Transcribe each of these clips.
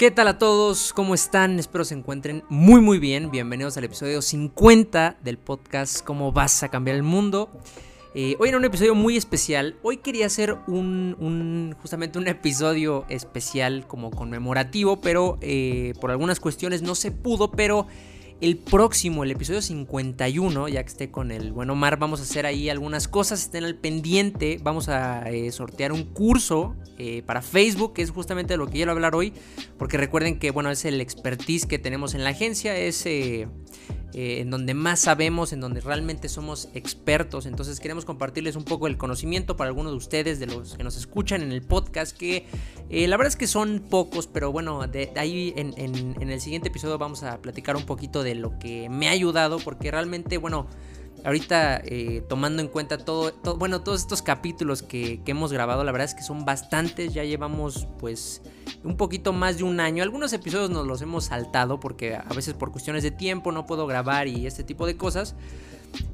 ¿Qué tal a todos? ¿Cómo están? Espero se encuentren muy muy bien. Bienvenidos al episodio 50 del podcast ¿Cómo vas a cambiar el mundo? Eh, hoy en un episodio muy especial. Hoy quería hacer un, justamente un episodio especial como conmemorativo, pero eh, por algunas cuestiones no se pudo, pero el próximo, el episodio 51, ya que esté con el buen Omar, vamos a hacer ahí algunas cosas, estén al pendiente, vamos a eh, sortear un curso eh, para Facebook, que es justamente de lo que quiero hablar hoy, porque recuerden que, bueno, es el expertise que tenemos en la agencia, es... Eh, eh, en donde más sabemos, en donde realmente somos expertos. Entonces queremos compartirles un poco el conocimiento para algunos de ustedes, de los que nos escuchan en el podcast, que eh, la verdad es que son pocos, pero bueno, de, ahí en, en el siguiente episodio vamos a platicar un poquito de lo que me ha ayudado, porque realmente, bueno, ahorita eh, tomando en cuenta todo, bueno, todos estos capítulos que, hemos grabado, la verdad es que son bastantes, ya llevamos pues un poquito más de un año, algunos episodios nos los hemos saltado porque a veces por cuestiones de tiempo no puedo grabar y este tipo de cosas,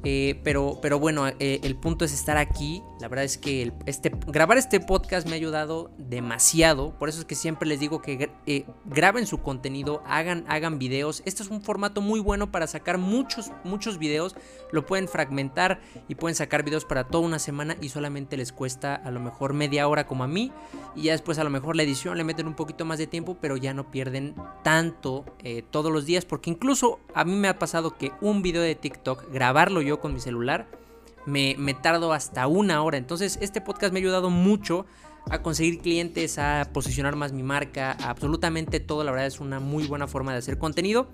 eh, pero, pero bueno, eh, el punto es estar aquí. La verdad es que este, grabar este podcast me ha ayudado demasiado. Por eso es que siempre les digo que eh, graben su contenido, hagan, hagan videos. Este es un formato muy bueno para sacar muchos, muchos videos. Lo pueden fragmentar y pueden sacar videos para toda una semana y solamente les cuesta a lo mejor media hora como a mí. Y ya después a lo mejor la edición le meten un poquito más de tiempo, pero ya no pierden tanto todos los días. Porque incluso a mí me ha pasado que un video de TikTok, grabar yo con mi celular, me, me tardo hasta una hora. Entonces este podcast me ha ayudado mucho a conseguir clientes, a posicionar más mi marca, absolutamente todo. La verdad es una muy buena forma de hacer contenido.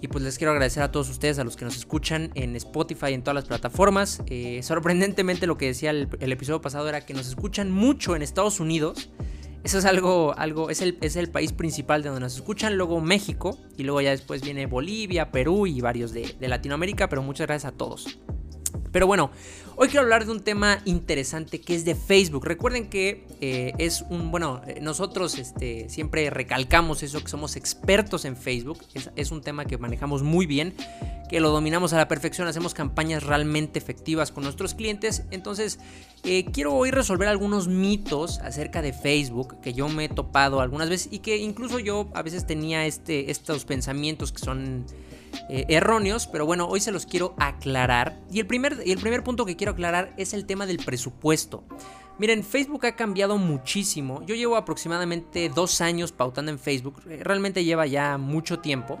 Y pues les quiero agradecer a todos ustedes, a los que nos escuchan en Spotify, en todas las plataformas. Eh, sorprendentemente lo que decía el, episodio pasado era que nos escuchan mucho en Estados Unidos. Eso es algo, algo es, el, es el país principal de donde nos escuchan, luego México y luego ya después viene Bolivia, Perú y varios de, de Latinoamérica, pero muchas gracias a todos. Pero bueno, hoy quiero hablar de un tema interesante que es de Facebook. Recuerden que eh, es un, bueno, eh, nosotros este, siempre recalcamos eso, que somos expertos en Facebook. Es, un tema que manejamos muy bien, que lo dominamos a la perfección, hacemos campañas realmente efectivas con nuestros clientes. Entonces, eh, quiero hoy resolver algunos mitos acerca de Facebook que yo me he topado algunas veces y que incluso yo a veces tenía este, estos pensamientos que son eh, erróneos, pero bueno, hoy se los quiero aclarar. Y el, primer, el primer punto que quiero aclarar es el tema del presupuesto. Miren, Facebook ha cambiado muchísimo. Yo llevo aproximadamente dos años pautando en Facebook. Eh, realmente lleva ya mucho tiempo.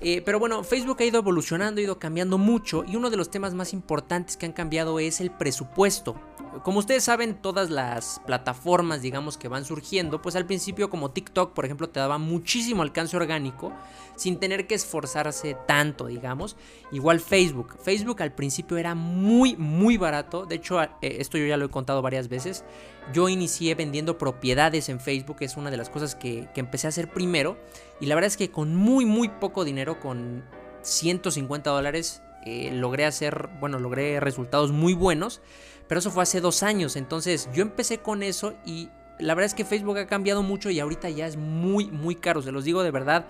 Eh, pero bueno, Facebook ha ido evolucionando, ha ido cambiando mucho y uno de los temas más importantes que han cambiado es el presupuesto. Como ustedes saben, todas las plataformas, digamos, que van surgiendo, pues al principio como TikTok, por ejemplo, te daba muchísimo alcance orgánico sin tener que esforzarse tanto, digamos. Igual Facebook. Facebook al principio era muy, muy barato. De hecho, eh, esto yo ya lo he contado varias veces. Yo inicié vendiendo propiedades en Facebook, es una de las cosas que, empecé a hacer primero. Y la verdad es que con muy, muy poco dinero, con 150 dólares, eh, logré hacer, bueno, logré resultados muy buenos. Pero eso fue hace dos años. Entonces yo empecé con eso y la verdad es que Facebook ha cambiado mucho y ahorita ya es muy, muy caro. Se los digo de verdad.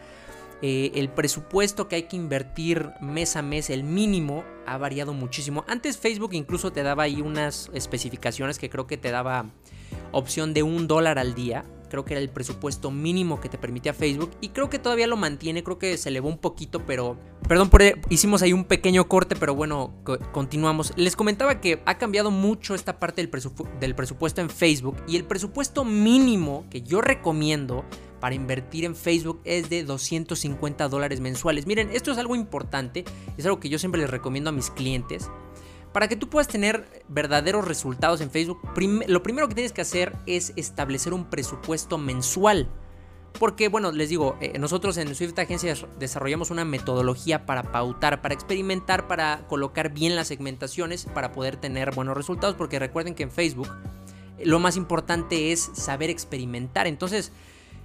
Eh, el presupuesto que hay que invertir mes a mes, el mínimo, ha variado muchísimo. Antes Facebook incluso te daba ahí unas especificaciones que creo que te daba opción de un dólar al día. Creo que era el presupuesto mínimo que te permitía Facebook. Y creo que todavía lo mantiene. Creo que se elevó un poquito. Pero. Perdón por. Hicimos ahí un pequeño corte. Pero bueno, continuamos. Les comentaba que ha cambiado mucho esta parte del, del presupuesto en Facebook. Y el presupuesto mínimo que yo recomiendo para invertir en Facebook es de 250 dólares mensuales. Miren, esto es algo importante, es algo que yo siempre les recomiendo a mis clientes. Para que tú puedas tener verdaderos resultados en Facebook, lo primero que tienes que hacer es establecer un presupuesto mensual. Porque, bueno, les digo, eh, nosotros en Swift Agencia desarrollamos una metodología para pautar, para experimentar, para colocar bien las segmentaciones, para poder tener buenos resultados. Porque recuerden que en Facebook lo más importante es saber experimentar. Entonces,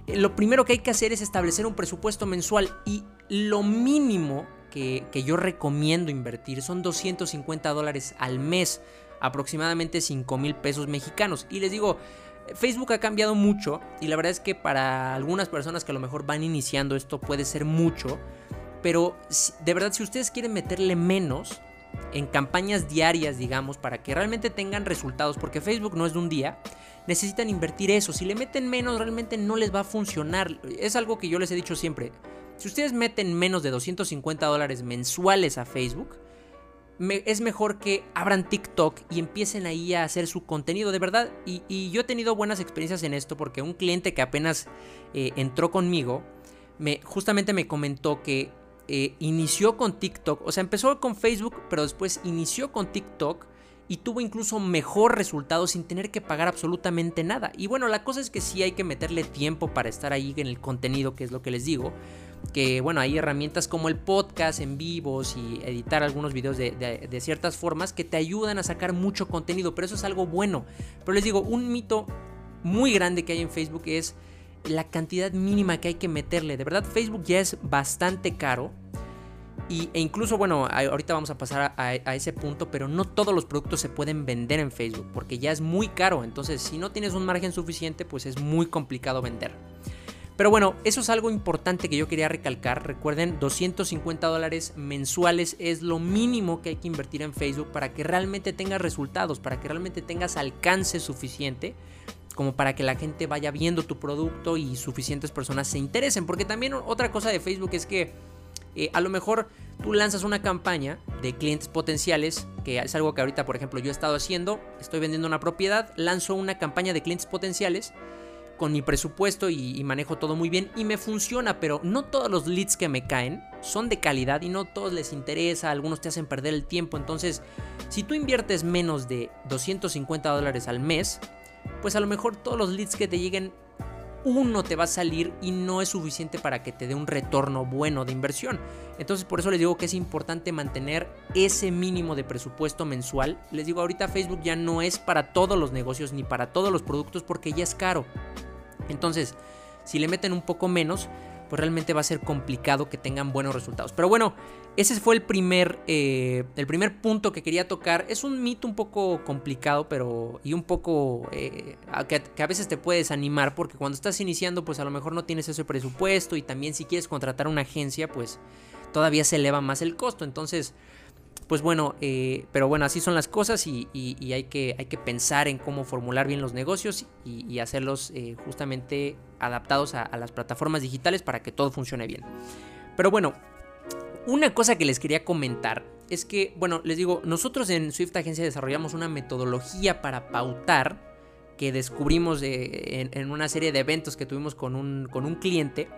eh, lo primero que hay que hacer es establecer un presupuesto mensual y lo mínimo que, yo recomiendo invertir son 250 dólares al mes, aproximadamente 5 mil pesos mexicanos. Y les digo, Facebook ha cambiado mucho y la verdad es que para algunas personas que a lo mejor van iniciando esto puede ser mucho, pero de verdad si ustedes quieren meterle menos, en campañas diarias, digamos, para que realmente tengan resultados, porque Facebook no es de un día, necesitan invertir eso. Si le meten menos, realmente no les va a funcionar. Es algo que yo les he dicho siempre. Si ustedes meten menos de 250 dólares mensuales a Facebook, es mejor que abran TikTok y empiecen ahí a hacer su contenido de verdad. Y, yo he tenido buenas experiencias en esto porque un cliente que apenas eh, entró conmigo, me, justamente me comentó que eh, inició con TikTok, o sea, empezó con Facebook, pero después inició con TikTok y tuvo incluso mejor resultado sin tener que pagar absolutamente nada. Y bueno, la cosa es que sí hay que meterle tiempo para estar ahí en el contenido, que es lo que les digo. Que bueno, hay herramientas como el podcast en vivos y editar algunos videos de, ciertas formas que te ayudan a sacar mucho contenido, pero eso es algo bueno. Pero les digo, un mito muy grande que hay en Facebook es la cantidad mínima que hay que meterle. De verdad, Facebook ya es bastante caro. Y, e incluso, bueno, ahorita vamos a pasar a, ese punto, pero no todos los productos se pueden vender en Facebook porque ya es muy caro. Entonces, si no tienes un margen suficiente, pues es muy complicado vender. Pero bueno, eso es algo importante que yo quería recalcar. Recuerden, 250 dólares mensuales es lo mínimo que hay que invertir en Facebook para que realmente tengas resultados, para que realmente tengas alcance suficiente como para que la gente vaya viendo tu producto y suficientes personas se interesen. Porque también otra cosa de Facebook es que eh, a lo mejor tú lanzas una campaña de clientes potenciales, que es algo que ahorita, por ejemplo, yo he estado haciendo, estoy vendiendo una propiedad, lanzo una campaña de clientes potenciales con mi presupuesto y, y, manejo todo muy bien y me funciona, pero no todos los leads que me caen son de calidad y no todos les interesa, algunos te hacen perder el tiempo, entonces si tú inviertes menos de 250 dólares al mes, pues a lo mejor todos los leads que te lleguen, uno te va a salir y no es suficiente para que te dé un retorno bueno de inversión. Entonces por eso les digo que es importante mantener ese mínimo de presupuesto mensual. Les digo, ahorita Facebook ya no es para todos los negocios ni para todos los productos porque ya es caro. Entonces, si le meten un poco menos, pues realmente va a ser complicado que tengan buenos resultados. Pero bueno, ese fue el primer, eh, el primer punto que quería tocar. Es un mito un poco complicado, pero y un poco eh, que, que, a veces te puede desanimar porque cuando estás iniciando, pues a lo mejor no tienes ese presupuesto y también si quieres contratar una agencia, pues todavía se eleva más el costo. Entonces, pues bueno, eh, pero bueno, así son las cosas y, hay, que, hay, que, pensar en cómo formular bien los negocios y, hacerlos eh, justamente adaptados a, las plataformas digitales para que todo funcione bien. Pero bueno, una cosa que les quería comentar es que, bueno, les digo, nosotros en Swift Agencia desarrollamos una metodología para pautar que descubrimos en, en, una serie de eventos que tuvimos con un, con un cliente.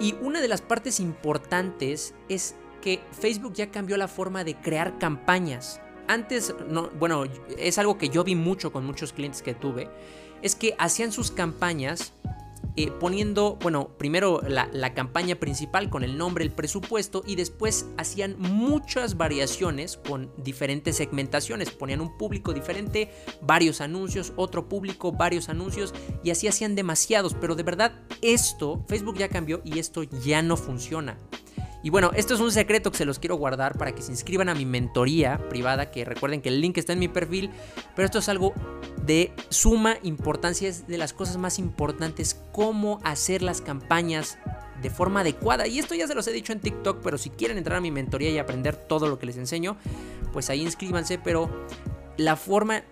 Y una de las partes importantes es que Facebook ya cambió la forma de crear campañas. Antes, no, bueno, es algo que yo vi mucho con muchos clientes que tuve, es que hacían sus campañas eh, poniendo, bueno, primero la, la, campaña principal con el nombre, el presupuesto y después hacían muchas variaciones con diferentes segmentaciones. Ponían un público diferente, varios anuncios, otro público, varios anuncios y así hacían demasiados. Pero de verdad, esto, Facebook ya cambió y esto ya no funciona. Y bueno, esto es un secreto que se los quiero guardar para que se inscriban a mi mentoría privada, que recuerden que el link está en mi perfil, pero esto es algo de suma importancia, es de las cosas más importantes, cómo hacer las campañas de forma adecuada. Y esto ya se los he dicho en TikTok, pero si quieren entrar a mi mentoría y aprender todo lo que les enseño, pues ahí inscríbanse, pero la forma, eh,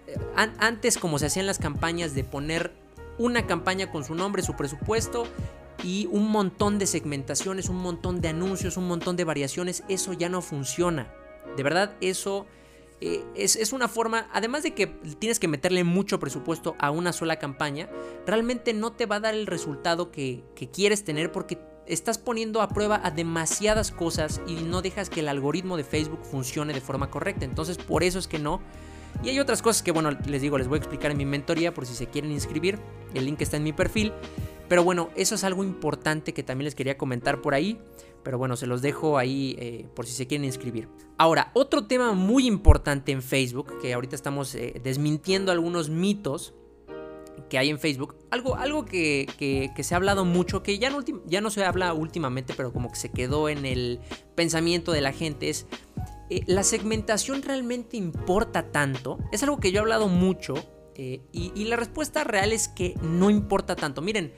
antes como se hacían las campañas de poner una campaña con su nombre, su presupuesto y un montón de segmentaciones, un montón de anuncios, un montón de variaciones, eso ya no funciona. De verdad, eso eh, es, una forma, además de que tienes que meterle mucho presupuesto a una sola campaña, realmente no te va a dar el resultado que, que quieres tener porque estás poniendo a prueba a demasiadas cosas y no dejas que el algoritmo de Facebook funcione de forma correcta. Entonces, por eso es que no. Y hay otras cosas que, bueno, les digo, les voy a explicar en mi mentoría por si se quieren inscribir. El link está en mi perfil. Pero bueno, eso es algo importante que también les quería comentar por ahí. Pero bueno, se los dejo ahí eh, por si se quieren inscribir. Ahora, otro tema muy importante en Facebook, que ahorita estamos eh, desmintiendo algunos mitos que hay en Facebook. Algo, algo que, se ha hablado mucho, que ya no, ya no se habla últimamente, pero como que se quedó en el pensamiento de la gente, es... Eh, ¿La segmentación realmente importa tanto? Es algo que yo he hablado mucho y, la respuesta real es que no importa tanto. Miren,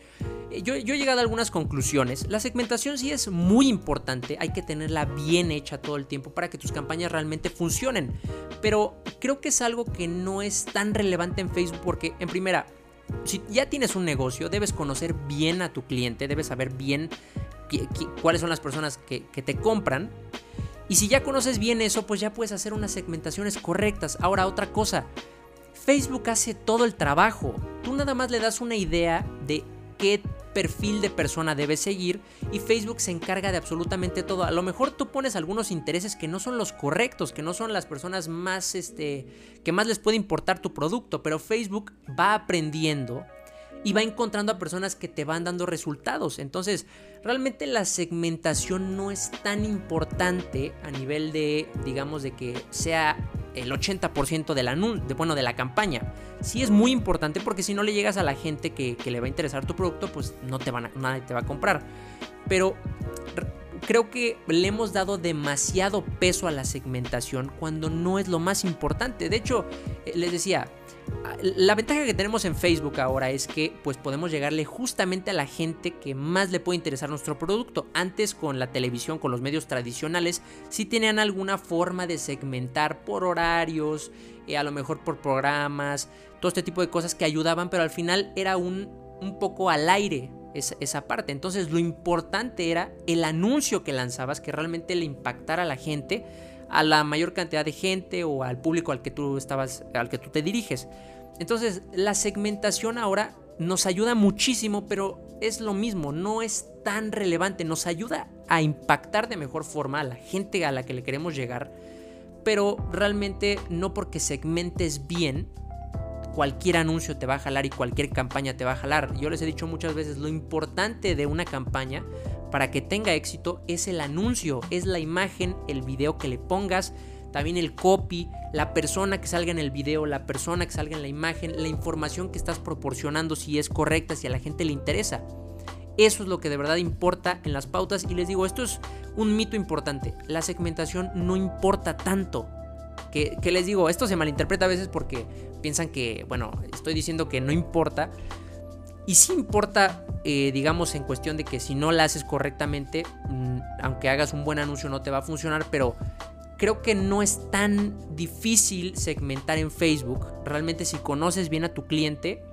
yo, yo he llegado a algunas conclusiones. La segmentación sí es muy importante, hay que tenerla bien hecha todo el tiempo para que tus campañas realmente funcionen. Pero creo que es algo que no es tan relevante en Facebook porque, en primera, si ya tienes un negocio, debes conocer bien a tu cliente, debes saber bien cuáles son las personas que te compran. Y si ya conoces bien eso, pues ya puedes hacer unas segmentaciones correctas. Ahora, otra cosa, Facebook hace todo el trabajo. Tú nada más le das una idea de qué perfil de persona debes seguir y Facebook se encarga de absolutamente todo. A lo mejor tú pones algunos intereses que no son los correctos, que no son las personas más este que más les puede importar tu producto, pero Facebook va aprendiendo y va encontrando a personas que te van dando resultados. Entonces, realmente la segmentación no es tan importante a nivel de digamos de que sea el 80% de la, bueno, de la campaña. Sí es muy importante porque si no le llegas a la gente que, le va a interesar tu producto, pues no te van nadie te va a comprar. Pero creo que le hemos dado demasiado peso a la segmentación cuando no es lo más importante. De hecho, eh, les decía, la ventaja que tenemos en Facebook ahora es que pues podemos llegarle justamente a la gente que más le puede interesar nuestro producto. Antes con la televisión, con los medios tradicionales, sí tenían alguna forma de segmentar por horarios, eh, a lo mejor por programas, todo este tipo de cosas que ayudaban, pero al final era un, un poco al aire esa, esa parte. Entonces lo importante era el anuncio que lanzabas que realmente le impactara a la gente a la mayor cantidad de gente o al público al que tú estabas, al que tú te diriges. Entonces, la segmentación ahora nos ayuda muchísimo, pero es lo mismo, no es tan relevante, nos ayuda a impactar de mejor forma a la gente a la que le queremos llegar, pero realmente no porque segmentes bien, cualquier anuncio te va a jalar y cualquier campaña te va a jalar. Yo les he dicho muchas veces, lo importante de una campaña para que tenga éxito es el anuncio, es la imagen, el video que le pongas, también el copy, la persona que salga en el video, la persona que salga en la imagen, la información que estás proporcionando si es correcta, si a la gente le interesa. Eso es lo que de verdad importa en las pautas y les digo, esto es un mito importante. La segmentación no importa tanto. Que, que, les digo, esto se malinterpreta a veces porque piensan que, bueno, estoy diciendo que no importa, y sí importa, eh, digamos, en cuestión de que si no la haces correctamente, mm, aunque hagas un buen anuncio no te va a funcionar, pero creo que no es tan difícil segmentar en Facebook. Realmente si conoces bien a tu cliente,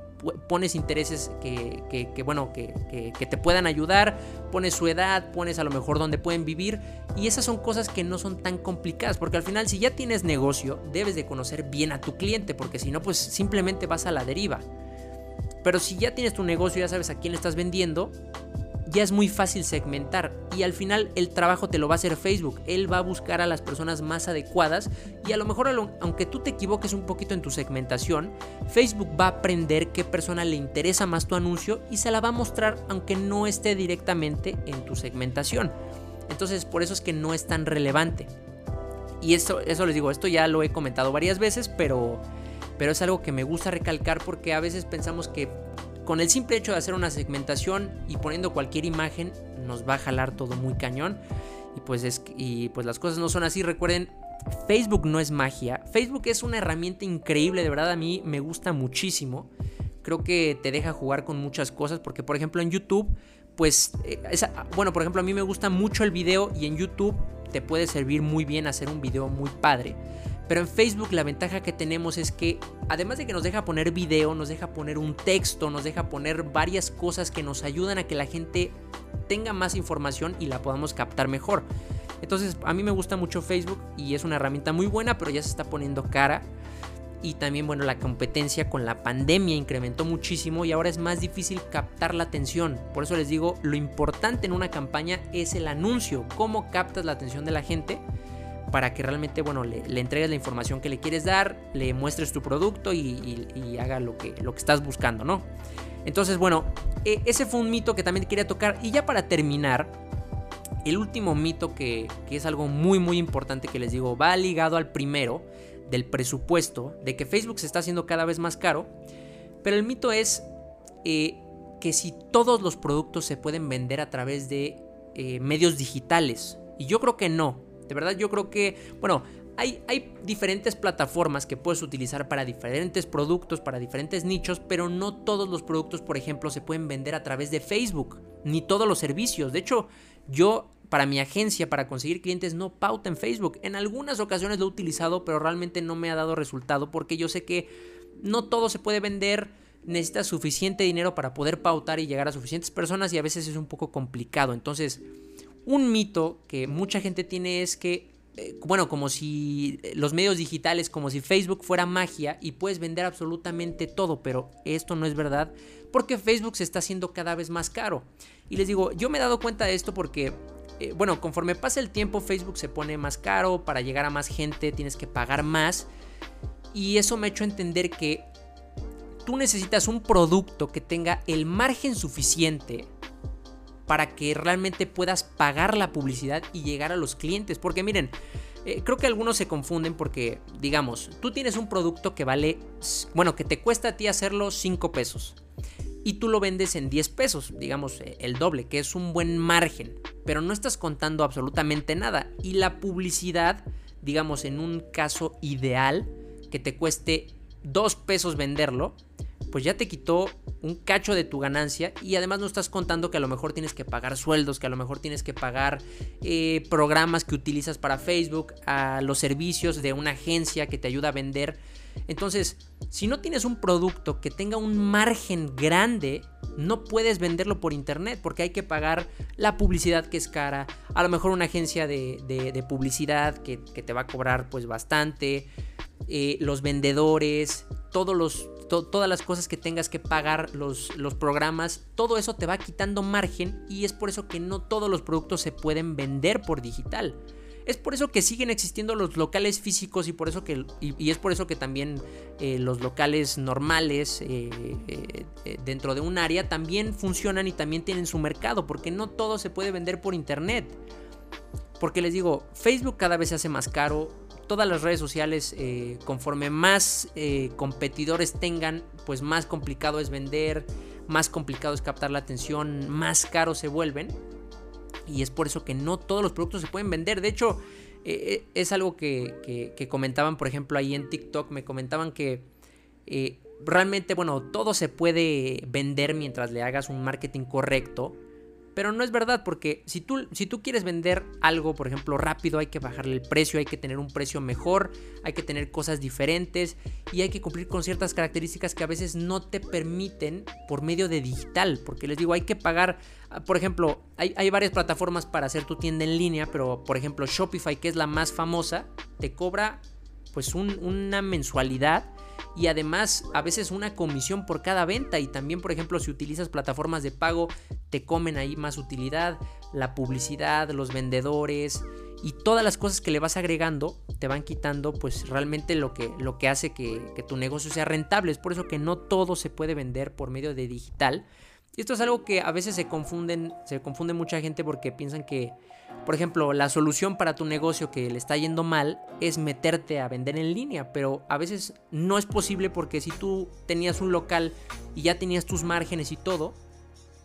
pones intereses que, bueno, que, que, te puedan ayudar, pones su edad, pones a lo mejor dónde pueden vivir y esas son cosas que no son tan complicadas porque al final si ya tienes negocio debes de conocer bien a tu cliente porque si no pues simplemente vas a la deriva. Pero si ya tienes tu negocio, ya sabes a quién estás vendiendo, ya es muy fácil segmentar y al final el trabajo te lo va a hacer Facebook. Él va a buscar a las personas más adecuadas y a lo mejor aunque tú te equivoques un poquito en tu segmentación, Facebook va a aprender qué persona le interesa más tu anuncio y se la va a mostrar aunque no esté directamente en tu segmentación. Entonces por eso es que no es tan relevante. Y eso, eso les digo, esto ya lo he comentado varias veces, pero pero es algo que me gusta recalcar porque a veces pensamos que con el simple hecho de hacer una segmentación y poniendo cualquier imagen nos va a jalar todo muy cañón y pues es y pues las cosas no son así, recuerden Facebook no es magia. Facebook es una herramienta increíble, de verdad a mí me gusta muchísimo. Creo que te deja jugar con muchas cosas porque por ejemplo en YouTube pues eh, bueno, por ejemplo a mí me gusta mucho el video y en YouTube te puede servir muy bien hacer un video muy padre. Pero en Facebook la ventaja que tenemos es que además de que nos deja poner video, nos deja poner un texto, nos deja poner varias cosas que nos ayudan a que la gente tenga más información y la podamos captar mejor. Entonces a mí me gusta mucho Facebook y es una herramienta muy buena, pero ya se está poniendo cara. Y también, bueno, la competencia con la pandemia incrementó muchísimo y ahora es más difícil captar la atención. Por eso les digo, lo importante en una campaña es el anuncio, cómo captas la atención de la gente para que realmente, bueno, le, entregues la información que le quieres dar, le muestres tu producto y, haga lo que, lo que estás buscando, ¿no? Entonces, bueno, e, ese fue un mito que también quería tocar. Y ya para terminar, el último mito que, es algo muy, muy importante que les digo, va ligado al primero, del presupuesto, de que Facebook se está haciendo cada vez más caro. Pero el mito es eh, que si todos los productos se pueden vender a través de eh, medios digitales. Y yo creo que no. De verdad yo creo que, bueno, hay, hay, diferentes plataformas que puedes utilizar para diferentes productos, para diferentes nichos, pero no todos los productos, por ejemplo, se pueden vender a través de Facebook, ni todos los servicios. De hecho, yo para mi agencia, para conseguir clientes, no pauta en Facebook. En algunas ocasiones lo he utilizado, pero realmente no me ha dado resultado porque yo sé que no todo se puede vender. Necesitas suficiente dinero para poder pautar y llegar a suficientes personas y a veces es un poco complicado. Entonces, un mito que mucha gente tiene es que, eh, bueno, como si los medios digitales, como si Facebook fuera magia y puedes vender absolutamente todo, pero esto no es verdad porque Facebook se está haciendo cada vez más caro. Y les digo, yo me he dado cuenta de esto porque eh, bueno, conforme pasa el tiempo Facebook se pone más caro, para llegar a más gente tienes que pagar más y eso me ha hecho entender que tú necesitas un producto que tenga el margen suficiente para que realmente puedas pagar la publicidad y llegar a los clientes. Porque miren, eh, creo que algunos se confunden porque, digamos, tú tienes un producto que vale, bueno, que te cuesta a ti hacerlo 5 pesos y tú lo vendes en 10 pesos, digamos eh, el doble, que es un buen margen, pero no estás contando absolutamente nada. Y la publicidad, digamos en un caso ideal, que te cueste 2 pesos venderlo, pues ya te quitó un cacho de tu ganancia y además no estás contando que a lo mejor tienes que pagar sueldos, que a lo mejor tienes que pagar eh, programas que utilizas para Facebook, a los servicios de una agencia que te ayuda a vender. Entonces, si no tienes un producto que tenga un margen grande, no puedes venderlo por internet porque hay que pagar la publicidad que es cara, a lo mejor una agencia de, publicidad que, te va a cobrar pues bastante, eh, los vendedores, todos los, todas las cosas que tengas que pagar, los, los programas, todo eso te va quitando margen y es por eso que no todos los productos se pueden vender por digital. Es por eso que siguen existiendo los locales físicos y por eso que y, es por eso que también eh, los locales normales eh, eh, dentro de un área también funcionan y también tienen su mercado porque no todo se puede vender por internet. Porque les digo, Facebook cada vez se hace más caro, todas las redes sociales, conforme más competidores tengan, pues más complicado es vender, más complicado es captar la atención, más caros se vuelven. Y es por eso que no todos los productos se pueden vender. De hecho, eh, eh, es algo que, comentaban, por ejemplo, ahí en TikTok. Me comentaban que eh, realmente, bueno, todo se puede vender mientras le hagas un marketing correcto. Pero no es verdad, porque si tú, si tú quieres vender algo, por ejemplo, rápido, hay que bajarle el precio, hay que tener un precio mejor, hay que tener cosas diferentes y hay que cumplir con ciertas características que a veces no te permiten por medio de digital. Porque les digo, hay que pagar, ah, por ejemplo, hay, hay varias plataformas para hacer tu tienda en línea, pero por ejemplo, Shopify, que es la más famosa, te cobra pues una mensualidad y además a veces una comisión por cada venta y también por ejemplo si utilizas plataformas de pago te comen ahí más utilidad, la publicidad, los vendedores y todas las cosas que le vas agregando te van quitando pues realmente lo que, lo que hace que, que tu negocio sea rentable. Es por eso que no todo se puede vender por medio de digital. Y esto es algo que a veces se confunden, se confunde mucha gente porque piensan que por ejemplo, la solución para tu negocio que le está yendo mal es meterte a vender en línea, pero a veces no es posible porque si tú tenías un local y ya tenías tus márgenes y todo,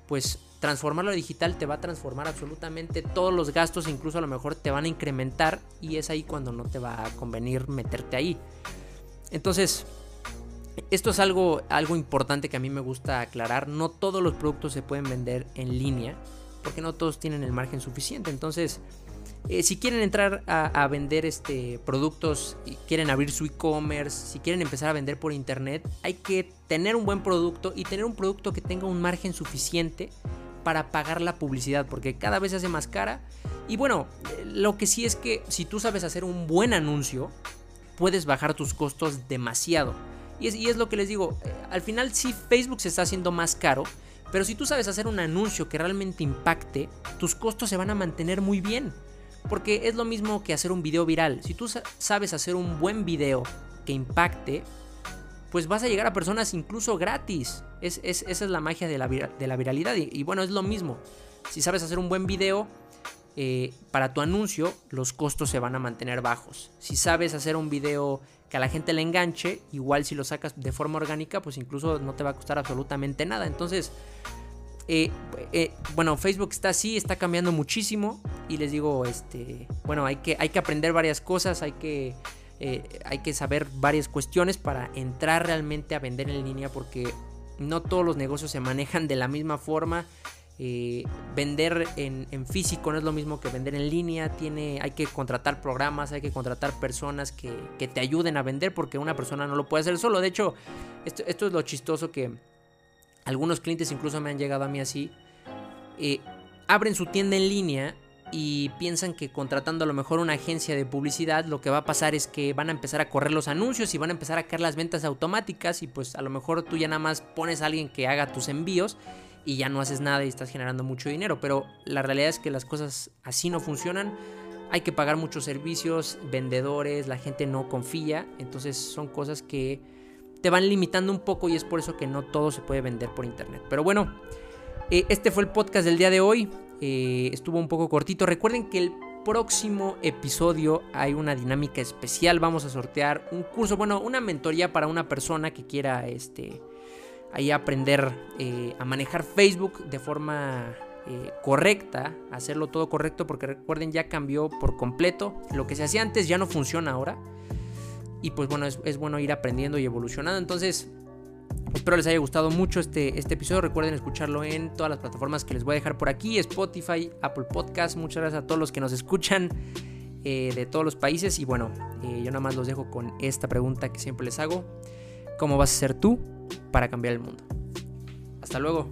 pues transformarlo a digital te va a transformar absolutamente todos los gastos, incluso a lo mejor te van a incrementar y es ahí cuando no te va a convenir meterte ahí. Entonces, esto es algo, algo importante que a mí me gusta aclarar, no todos los productos se pueden vender en línea porque no todos tienen el margen suficiente. Entonces, eh, si quieren entrar a, vender este, productos, y quieren abrir su e-commerce, si quieren empezar a vender por internet, hay que tener un buen producto y tener un producto que tenga un margen suficiente para pagar la publicidad, porque cada vez se hace más cara. Y bueno, eh, lo que sí es que si tú sabes hacer un buen anuncio, puedes bajar tus costos demasiado. Y es, y es lo que les digo, eh, al final si Facebook se está haciendo más caro, pero si tú sabes hacer un anuncio que realmente impacte, tus costos se van a mantener muy bien. Porque es lo mismo que hacer un video viral. Si tú sabes hacer un buen video que impacte, pues vas a llegar a personas incluso gratis. Es, esa es la magia de la, viralidad. Y, bueno, es lo mismo. Si sabes hacer un buen video, eh, para tu anuncio los costos se van a mantener bajos. Si sabes hacer un video que a la gente le enganche, igual si lo sacas de forma orgánica, pues incluso no te va a costar absolutamente nada. Entonces, eh, eh, bueno, Facebook está así, está cambiando muchísimo. y les digo, este, bueno, hay que, hay que aprender varias cosas, hay que, hay que saber varias cuestiones para entrar realmente a vender en línea porque no todos los negocios se manejan de la misma forma. Eh, vender en, físico no es lo mismo que vender en línea. Tiene, hay que contratar programas, hay que contratar personas que, te ayuden a vender porque una persona no lo puede hacer solo. De hecho, esto, es lo chistoso que algunos clientes incluso me han llegado a mí así. Eh, abren su tienda en línea y piensan que contratando a lo mejor una agencia de publicidad lo que va a pasar es que van a empezar a correr los anuncios y van a empezar a caer las ventas automáticas y pues a lo mejor tú ya nada más pones a alguien que haga tus envíos y ya no haces nada y estás generando mucho dinero, pero la realidad es que las cosas así no funcionan. Hay que pagar muchos servicios, vendedores, la gente no confía, entonces son cosas que te van limitando un poco y es por eso que no todo se puede vender por internet. Pero bueno, eh, este fue el podcast del día de hoy. Eh, estuvo un poco cortito. Recuerden que el próximo episodio hay una dinámica especial. Vamos a sortear un curso, bueno, una mentoría para una persona que quiera este, ahí aprender eh, a manejar Facebook de forma correcta, hacerlo todo correcto, porque recuerden ya cambió por completo. Lo que se hacía antes ya no funciona ahora. Y pues bueno, es, bueno ir aprendiendo y evolucionando. Entonces, Espero les haya gustado mucho este, este episodio. Recuerden escucharlo en todas las plataformas que les voy a dejar por aquí: Spotify, Apple Podcast. Muchas gracias a todos los que nos escuchan eh, de todos los países. Y bueno, eh, yo nada más los dejo con esta pregunta que siempre les hago: ¿Cómo vas a ser tú para cambiar el mundo? Hasta luego.